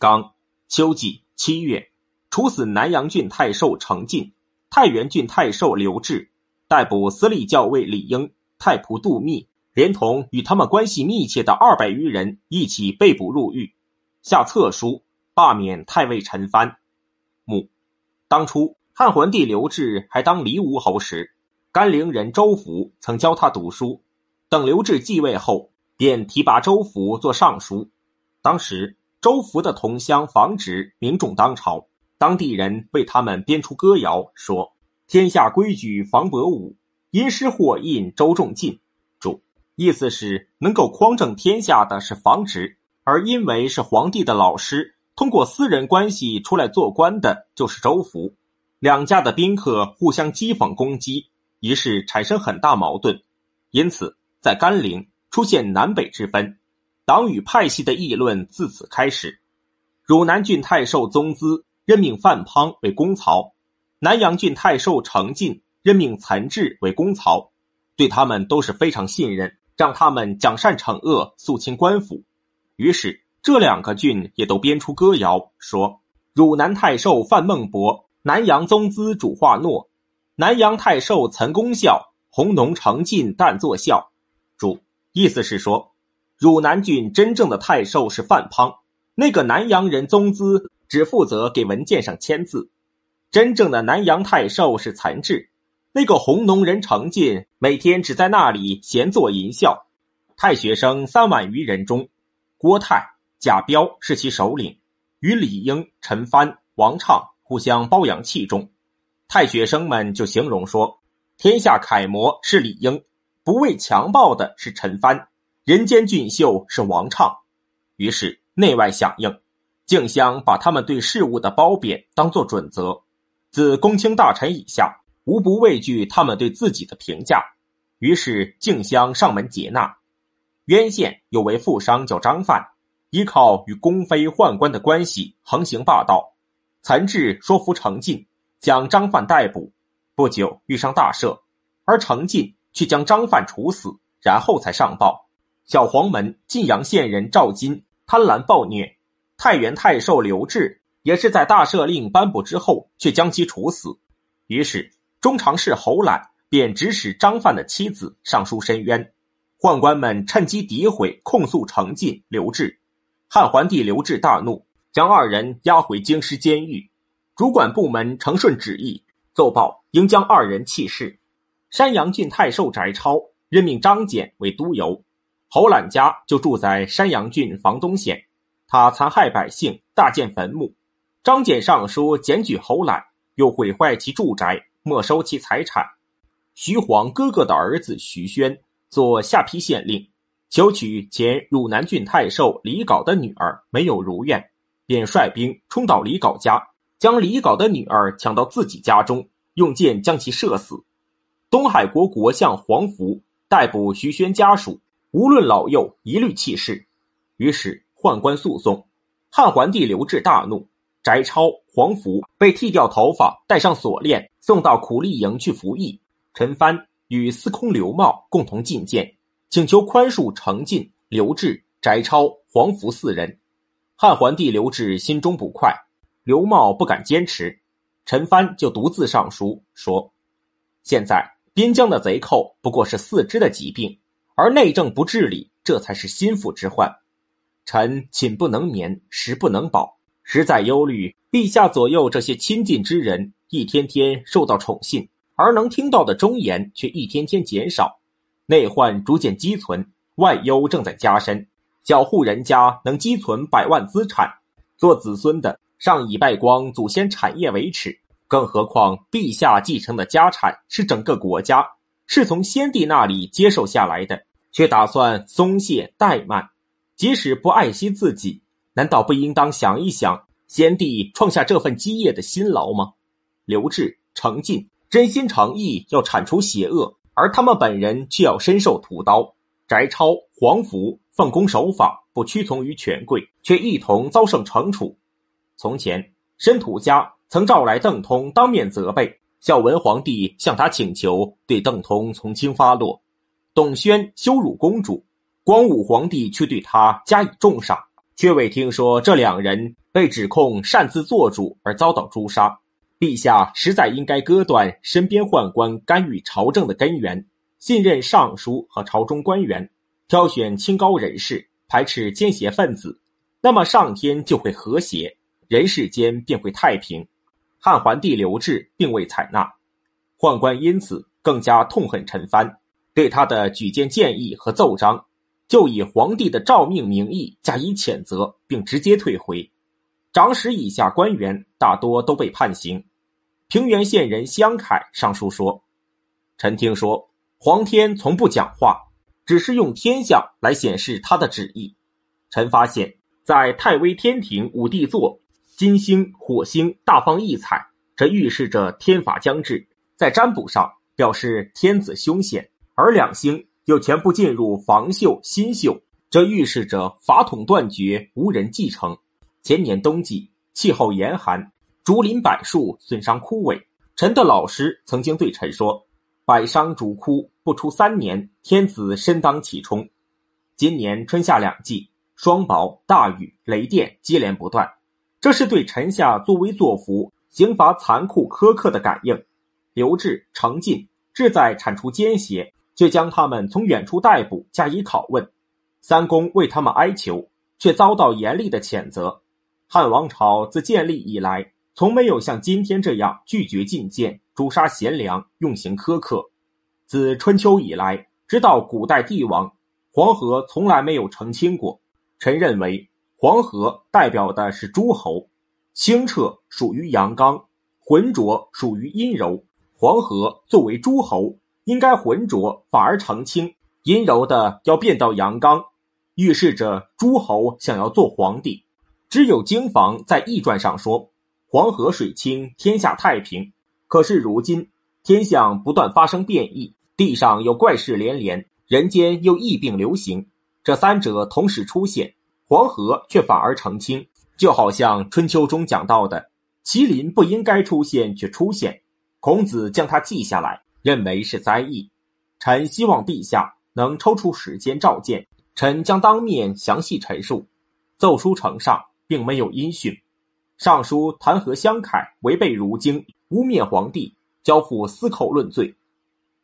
刚秋季七月，处死南阳郡太守程进、太原郡太守刘志，逮捕司隶校尉李英、太仆杜密，连同与他们关系密切的二百余人一起被捕入狱，下册书罢免太尉陈蕃。母，当初汉桓帝刘志还当黎吴侯时，甘陵人周福曾教他读书。等刘志继位后，便提拔周福做尚书。当时周福的同乡房直名重当朝，当地人为他们编出歌谣，说：“天下规矩房伯武，因师获印周仲进。”注意思是能够匡正天下的是房直，而因为是皇帝的老师，通过私人关系出来做官的就是周福。两家的宾客互相讥讽攻击，于是产生很大矛盾，因此。在甘陵出现南北之分，党羽派系的议论自此开始。汝南郡太守宗资任命范滂为公曹，南阳郡太守程进任命岑志为公曹，对他们都是非常信任，让他们讲善惩恶，肃清官府。于是这两个郡也都编出歌谣，说：汝南太守范孟博，南阳宗资主化诺，南阳太守岑公孝，弘农程进但作孝。主意思是说，汝南郡真正的太守是范滂，那个南阳人宗资只负责给文件上签字；真正的南阳太守是岑志，那个红农人程进每天只在那里闲坐淫笑。太学生三万余人中，郭泰、贾彪是其首领，与李英、陈蕃、王畅互相包养器重。太学生们就形容说，天下楷模是李英。不畏强暴的是陈蕃，人间俊秀是王畅，于是内外响应，竞相把他们对事物的褒贬当作准则，自公卿大臣以下，无不畏惧他们对自己的评价，于是竞相上门接纳。渊县有位富商叫张范，依靠与宫妃宦官的关系横行霸道，岑志说服程进，将张范逮捕，不久遇上大赦，而程进。却将张范处死，然后才上报。小黄门晋阳县人赵金贪婪暴虐，太原太守刘志也是在大赦令颁布之后，却将其处死。于是中常侍侯览便指使张范的妻子上书申冤，宦官们趁机诋毁控诉程进、刘志。汉桓帝刘志大怒，将二人押回京师监狱。主管部门承顺旨意，奏报应将二人弃市。山阳郡太守翟超任命张俭为都邮，侯览家就住在山阳郡房东县。他残害百姓，大建坟墓。张俭上书检举侯览，又毁坏其住宅，没收其财产。徐晃哥哥的儿子徐宣做下邳县令，求娶前汝南郡太守李杲的女儿，没有如愿，便率兵冲到李杲家，将李杲的女儿抢到自己家中，用箭将其射死。东海国国相黄福逮捕徐宣家属，无论老幼，一律弃市。于是宦官诉讼，汉桓帝刘志大怒，翟超、黄福被剃掉头发，戴上锁链，送到苦力营去服役。陈蕃与司空刘茂共同进谏，请求宽恕程进、刘志、翟超、黄福四人。汉桓帝刘志心中不快，刘茂不敢坚持，陈蕃就独自上书说：“现在。”边疆的贼寇不过是四肢的疾病，而内政不治理，这才是心腹之患。臣寝不能眠，食不能饱，实在忧虑。陛下左右这些亲近之人，一天天受到宠信，而能听到的忠言却一天天减少，内患逐渐积存，外忧正在加深。小户人家能积存百万资产，做子孙的尚以败光祖先产业为耻。更何况，陛下继承的家产是整个国家，是从先帝那里接受下来的，却打算松懈怠慢。即使不爱惜自己，难道不应当想一想先帝创下这份基业的辛劳吗？刘志、程进真心诚意要铲除邪恶，而他们本人却要身受屠刀。翟超、黄福奉公守法，不屈从于权贵，却一同遭受惩处。从前，申屠家。曾召来邓通当面责备，孝文皇帝向他请求对邓通从轻发落。董宣羞辱公主，光武皇帝却对他加以重赏，却未听说这两人被指控擅自做主而遭到诛杀。陛下实在应该割断身边宦官干预朝政的根源，信任尚书和朝中官员，挑选清高人士，排斥奸邪分子，那么上天就会和谐，人世间便会太平。汉桓帝刘志并未采纳，宦官因此更加痛恨陈蕃，对他的举荐建议和奏章，就以皇帝的诏命名义加以谴责，并直接退回。长史以下官员大多都被判刑。平原县人相凯上书说：“臣听说皇天从不讲话，只是用天象来显示他的旨意。臣发现，在太微天庭五帝座。”金星、火星大放异彩，这预示着天法将至。在占卜上表示天子凶险，而两星又全部进入房宿、新宿，这预示着法统断绝，无人继承。前年冬季气候严寒，竹林柏树损伤枯萎。臣的老师曾经对臣说：“百伤竹枯，不出三年，天子身当其冲。”今年春夏两季，霜雹、大雨、雷电接连不断。这是对臣下作威作福、刑罚残酷苛刻的感应。刘志、程进志在铲除奸邪，却将他们从远处逮捕加以拷问。三公为他们哀求，却遭到严厉的谴责。汉王朝自建立以来，从没有像今天这样拒绝进谏、诛杀贤良、用刑苛刻。自春秋以来，直到古代帝王，黄河从来没有澄清过。臣认为。黄河代表的是诸侯，清澈属于阳刚，浑浊属于阴柔。黄河作为诸侯，应该浑浊反而澄清，阴柔的要变到阳刚，预示着诸侯想要做皇帝。只有经房在易传上说黄河水清，天下太平。可是如今天象不断发生变异，地上有怪事连连，人间又疫病流行，这三者同时出现。黄河却反而澄清，就好像春秋中讲到的，麒麟不应该出现却出现，孔子将它记下来，认为是灾异。臣希望陛下能抽出时间召见，臣将当面详细陈述。奏书呈上，并没有音讯。尚书弹劾襄凯违背儒经，污蔑皇帝，交付司寇论罪。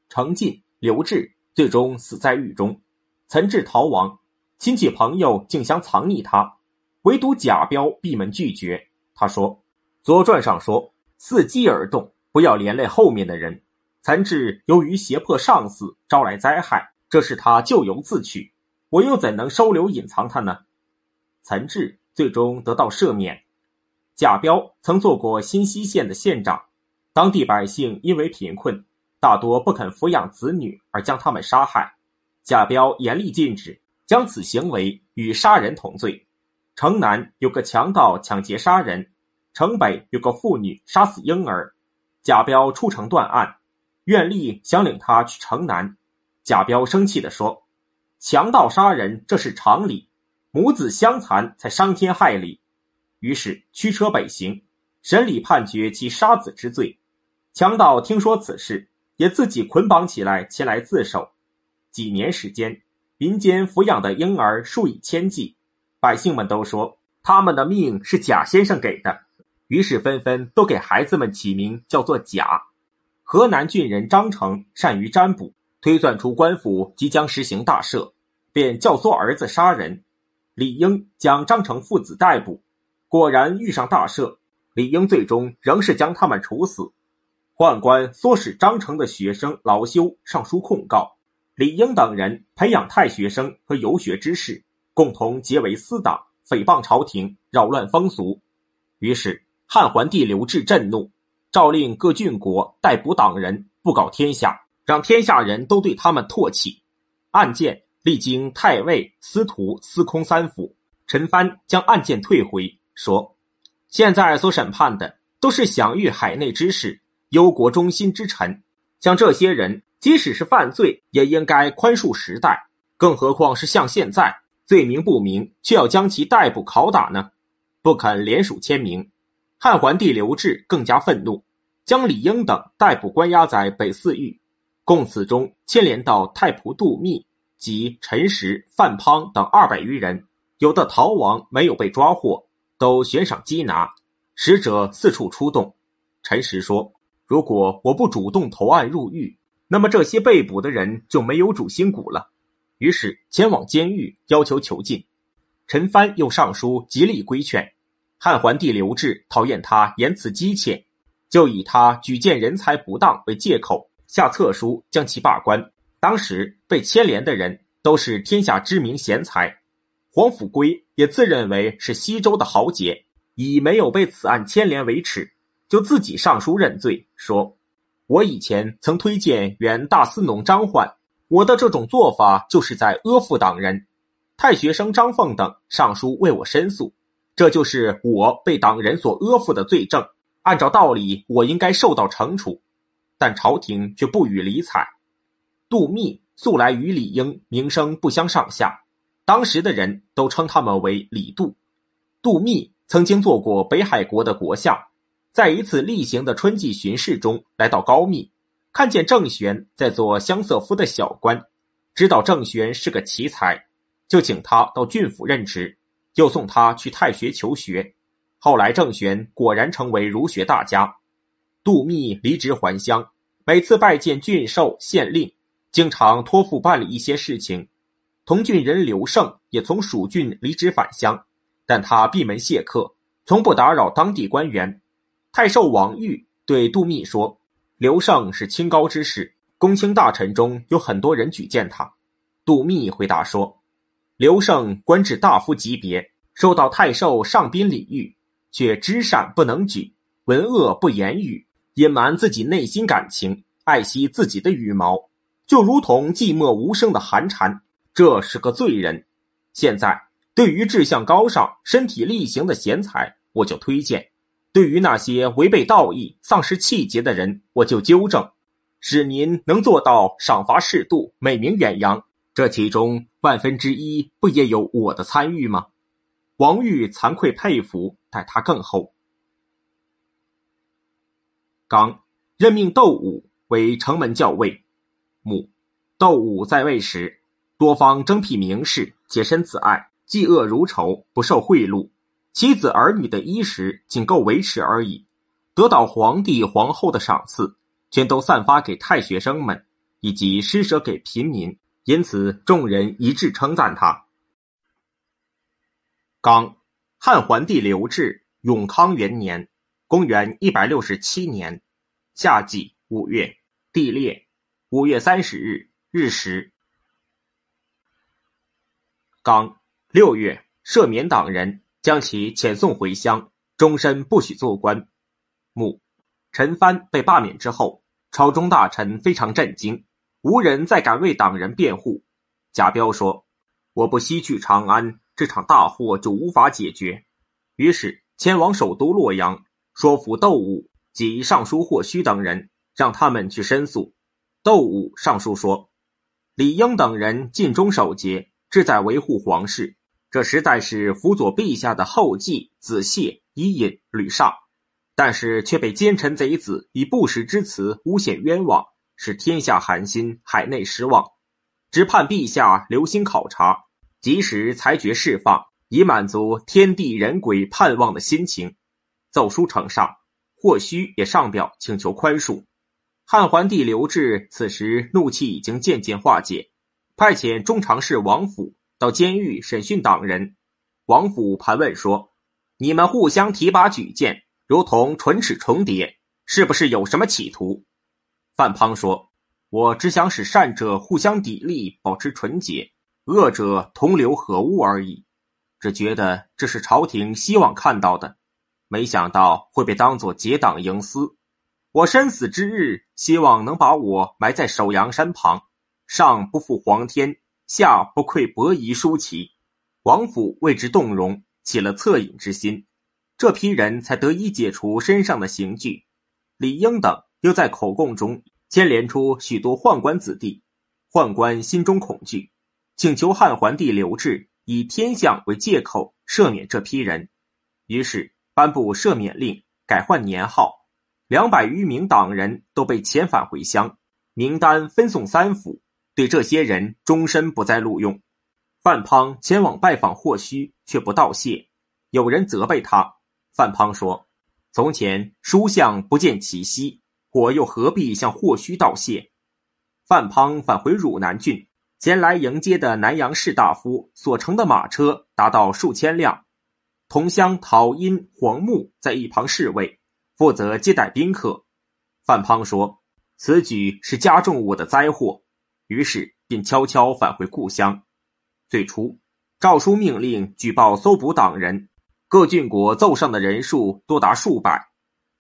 程进、刘志最终死在狱中，岑志逃亡。亲戚朋友竟相藏匿他，唯独贾彪闭门拒绝。他说：“《左传》上说，伺机而动，不要连累后面的人。岑志由于胁迫上司，招来灾害，这是他咎由自取。我又怎能收留隐藏他呢？”岑志最终得到赦免。贾彪曾做过新溪县的县长，当地百姓因为贫困，大多不肯抚养子女，而将他们杀害。贾彪严厉禁止。将此行为与杀人同罪。城南有个强盗抢劫杀人，城北有个妇女杀死婴儿。贾彪出城断案，苑丽想领他去城南。贾彪生气地说：“强盗杀人这是常理，母子相残才伤天害理。”于是驱车北行，审理判决其杀子之罪。强盗听说此事，也自己捆绑起来前来自首。几年时间。民间抚养的婴儿数以千计，百姓们都说他们的命是贾先生给的，于是纷纷都给孩子们起名叫做贾。河南郡人张成善于占卜，推算出官府即将实行大赦，便教唆儿子杀人。李英将张成父子逮捕，果然遇上大赦。李英最终仍是将他们处死。宦官唆使张成的学生劳修上书控告。李英等人培养太学生和游学之士，共同结为私党，诽谤朝廷，扰乱风俗。于是汉桓帝刘志震怒，诏令各郡国逮捕党人，布告天下，让天下人都对他们唾弃。案件历经太尉、司徒、司空三府，陈蕃将案件退回，说：“现在所审判的都是享誉海内之士，忧国忠心之臣，像这些人。”即使是犯罪，也应该宽恕时代，更何况是像现在罪名不明，却要将其逮捕拷打呢？不肯联署签名。汉桓帝刘志更加愤怒，将李英等逮捕关押在北寺狱。供词中牵连到太仆杜密及陈实、范滂等二百余人，有的逃亡，没有被抓获；都悬赏缉拿，使者四处出动。陈实说：“如果我不主动投案入狱，那么这些被捕的人就没有主心骨了。”于是前往监狱要求囚禁。陈蕃又上书极力规劝。汉桓帝刘志讨厌他言辞激切，就以他举荐人才不当为借口，下册书将其罢官。当时被牵连的人都是天下知名贤才，黄甫圭也自认为是西周的豪杰，以没有被此案牵连为耻，就自己上书认罪，说：“我以前曾推荐原大司农张焕，我的这种做法就是在阿附党人。太学生张凤等上书为我申诉。”这就是我被党人所阿附的罪证，按照道理，我应该受到惩处，但朝廷却不予理睬。杜密素来与李英名声不相上下，当时的人都称他们为李杜。杜密曾经做过北海国的国相，在一次例行的春季巡视中，来到高密，看见郑玄在做乡色夫的小官，知道郑玄是个奇才，就请他到郡府任职。又送他去太学求学，后来郑玄果然成为儒学大家。杜密离职还乡，每次拜见郡守、县令，经常托付办理一些事情。同郡人刘胜也从蜀郡离职返乡，但他闭门谢客，从不打扰当地官员。太守王玉对杜密说：“刘胜是清高之士，公卿大臣中有很多人举荐他。”杜密回答说。刘胜官至大夫级别，受到太守上宾礼遇，却知善不能举，闻恶不言语，隐瞒自己内心感情，爱惜自己的羽毛，就如同寂寞无声的寒蝉。这是个罪人。现在对于志向高尚、身体力行的贤才，我就推荐；对于那些违背道义、丧失气节的人，我就纠正，使您能做到赏罚适度、美名远扬。这其中万分之一不也有我的参与吗？王玉惭愧佩服，待他更厚。刚任命窦武为城门校尉。母窦武在位时，多方征辟名士，洁身自爱，嫉恶如仇，不受贿赂，妻子儿女的衣食仅够维持而已。得到皇帝皇后的赏赐，全都散发给太学生们，以及施舍给贫民。因此，众人一致称赞他。刚，汉桓帝刘志永康元年（公元一百六十七年）夏季五月，地裂，五月三十日日食。刚六月，赦免党人，将其遣送回乡，终身不许做官。母陈蕃被罢免之后，朝中大臣非常震惊。无人再敢为党人辩护。贾彪说：“我不西去长安，这场大祸就无法解决。”于是前往首都洛阳，说服窦武及尚书霍须等人，让他们去申诉。窦武上书说：“李英等人尽忠守节，志在维护皇室，这实在是辅佐陛下的后继子谢、伊尹、吕尚，但是却被奸臣贼子以不实之词诬陷冤枉。”使天下寒心，海内失望，只盼陛下留心考察，及时裁决释放，以满足天地人鬼盼望的心情。奏书呈上，或须也上表请求宽恕。汉桓帝刘志此时怒气已经渐渐化解，派遣中常侍王府到监狱审讯党人。王府盘问说：“你们互相提拔举荐，如同唇齿重叠，是不是有什么企图？”范滂说：“我只想使善者互相砥砺，保持纯洁；恶者同流合污而已。只觉得这是朝廷希望看到的，没想到会被当作结党营私。我身死之日，希望能把我埋在首阳山旁，上不负皇天，下不愧伯夷叔齐。王府为之动容，起了恻隐之心，这批人才得以解除身上的刑具。李英等。”又在口供中牵连出许多宦官子弟，宦官心中恐惧，请求汉桓帝刘志以天象为借口赦免这批人，于是颁布赦免令，改换年号，两百余名党人都被遣返回乡，名单分送三府，对这些人终身不再录用。范滂前往拜访霍须，却不道谢。有人责备他。范滂说：“从前书相不见其息，我又何必向霍须道谢？”范滂返回汝南郡，前来迎接的南阳士大夫所乘的马车达到数千辆，同乡陶殷、黄木在一旁侍卫，负责接待宾客。范滂说：“此举是加重我的灾祸。”于是便悄悄返回故乡。最初，诏书命令举报搜捕党人，各郡国奏上的人数多达数百，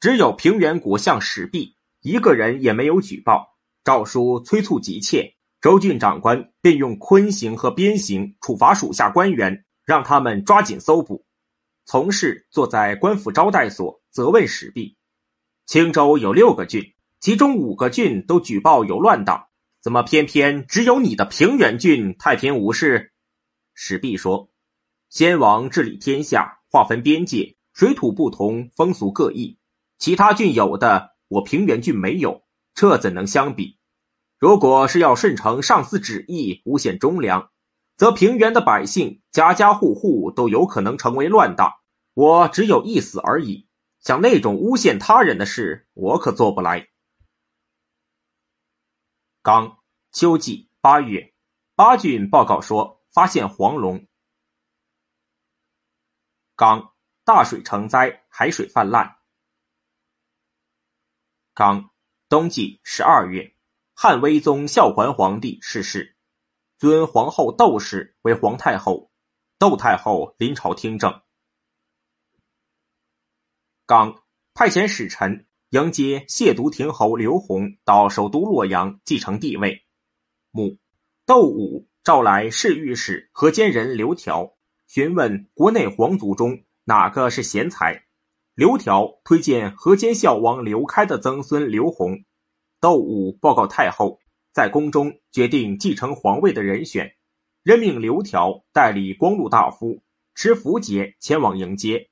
只有平原国相史弼一个人也没有举报。诏书催促急切，州郡长官便用坤刑和鞭刑处罚属下官员，让他们抓紧搜捕。从事坐在官府招待所，责问史弼：青州有六个郡，其中五个郡都举报有乱党，怎么偏偏只有你的平原郡太平无事？史弼说：“先王治理天下，划分边界，水土不同，风俗各异。其他郡有的，我平原郡没有，这怎能相比？如果是要顺承上司旨意，诬陷忠良，则平原的百姓家家户户都有可能成为乱党。我只有一死而已。像那种诬陷他人的事，我可做不来。”刚秋季八月，八郡报告说。发现黄龙。刚大水成灾，海水泛滥。刚冬季十二月，汉威宗孝桓皇帝逝世，尊皇后窦氏为皇太后，窦太后临朝听政。刚派遣使臣迎接谢渎亭侯刘弘到首都洛阳继承帝位。母窦武。召来侍御史河间人刘条，询问国内皇族中哪个是贤才。刘条推荐河间孝王刘开的曾孙刘弘。窦武报告太后，在宫中决定继承皇位的人选，任命刘条代理光禄大夫，持符节前往迎接。